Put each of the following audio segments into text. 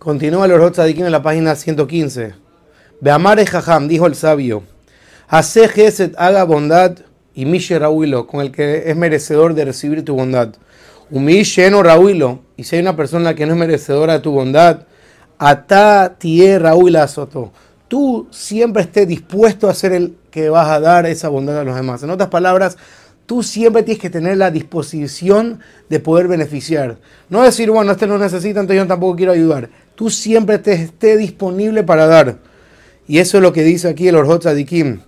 Continúa el Orot Tzadikim en la página 115. Beamare Jajam, dijo el sabio, Hace Geset, haga bondad, y Mishe Rauilo, con el que es merecedor de recibir tu bondad. Umi Sheno Rauilo, y si hay una persona que no es merecedora de tu bondad, Ata Tie Rauila Soto, tú siempre estés dispuesto a ser el que vas a dar esa bondad a los demás. En otras palabras, tú siempre tienes que tener la disposición de poder beneficiar. No decir, bueno, este no necesita, entonces yo tampoco quiero ayudar. Tú siempre te estés disponible para dar. Y eso es lo que dice aquí el Orjot Sadikim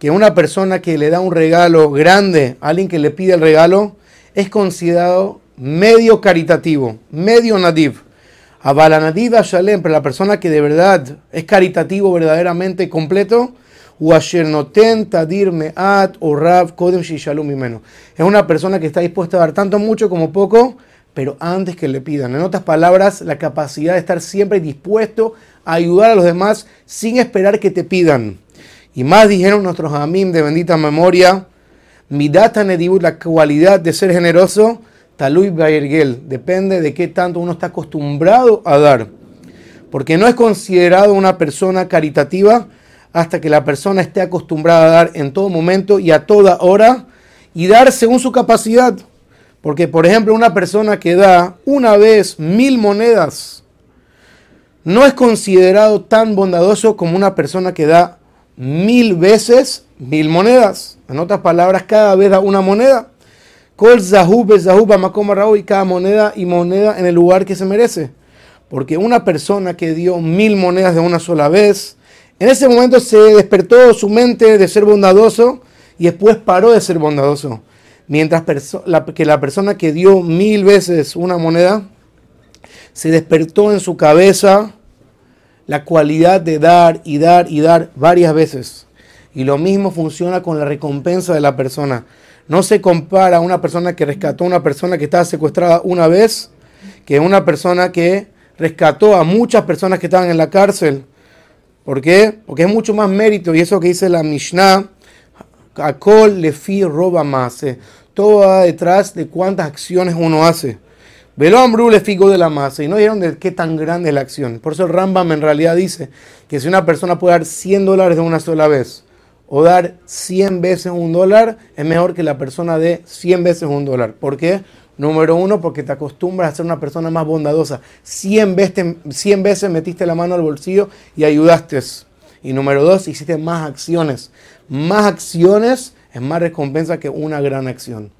que una persona que le da un regalo grande a alguien que le pide el regalo es considerado medio caritativo, medio nadiv. Abalanadiv Shalem, pero la persona que de verdad es caritativo verdaderamente completo. Es una persona que está dispuesta a dar tanto mucho como poco, pero antes que le pidan. En otras palabras, la capacidad de estar siempre dispuesto a ayudar a los demás sin esperar que te pidan. Y más dijeron nuestros amim de bendita memoria, midata nedibut, la cualidad de ser generoso, talui baergel, depende de qué tanto uno está acostumbrado a dar. Porque no es considerado una persona caritativa hasta que la persona esté acostumbrada a dar en todo momento y a toda hora y dar según su capacidad. Porque, por ejemplo, una persona que da una vez mil monedas no es considerado tan bondadoso como una persona que da mil veces mil monedas. En otras palabras, cada vez da una moneda. Kol y cada moneda y moneda en el lugar que se merece. Porque una persona que dio mil monedas de una sola vez, en ese momento se despertó su mente de ser bondadoso y después paró de ser bondadoso. Mientras que la persona que dio mil veces una moneda, se despertó en su cabeza la cualidad de dar y dar y dar varias veces. Y lo mismo funciona con la recompensa de la persona. No se compara a una persona que rescató a una persona que estaba secuestrada una vez que una persona que rescató a muchas personas que estaban en la cárcel. ¿Por qué? Porque es mucho más mérito y eso que dice la Mishnah, Akol lefi roba más. Todo va detrás de cuántas acciones uno hace. Velo Ambru le figo de la masa y no dijeron de qué tan grande es la acción. Por eso el Rambam en realidad dice que si una persona puede dar 100 dólares de una sola vez o dar 100 veces un dólar, es mejor que la persona dé 100 veces un dólar. ¿Por qué? Número uno, porque te acostumbras a ser una persona más bondadosa. 100 veces, 100 veces metiste la mano al bolsillo y ayudaste. Y número dos, hiciste más acciones. Más acciones es más recompensa que una gran acción.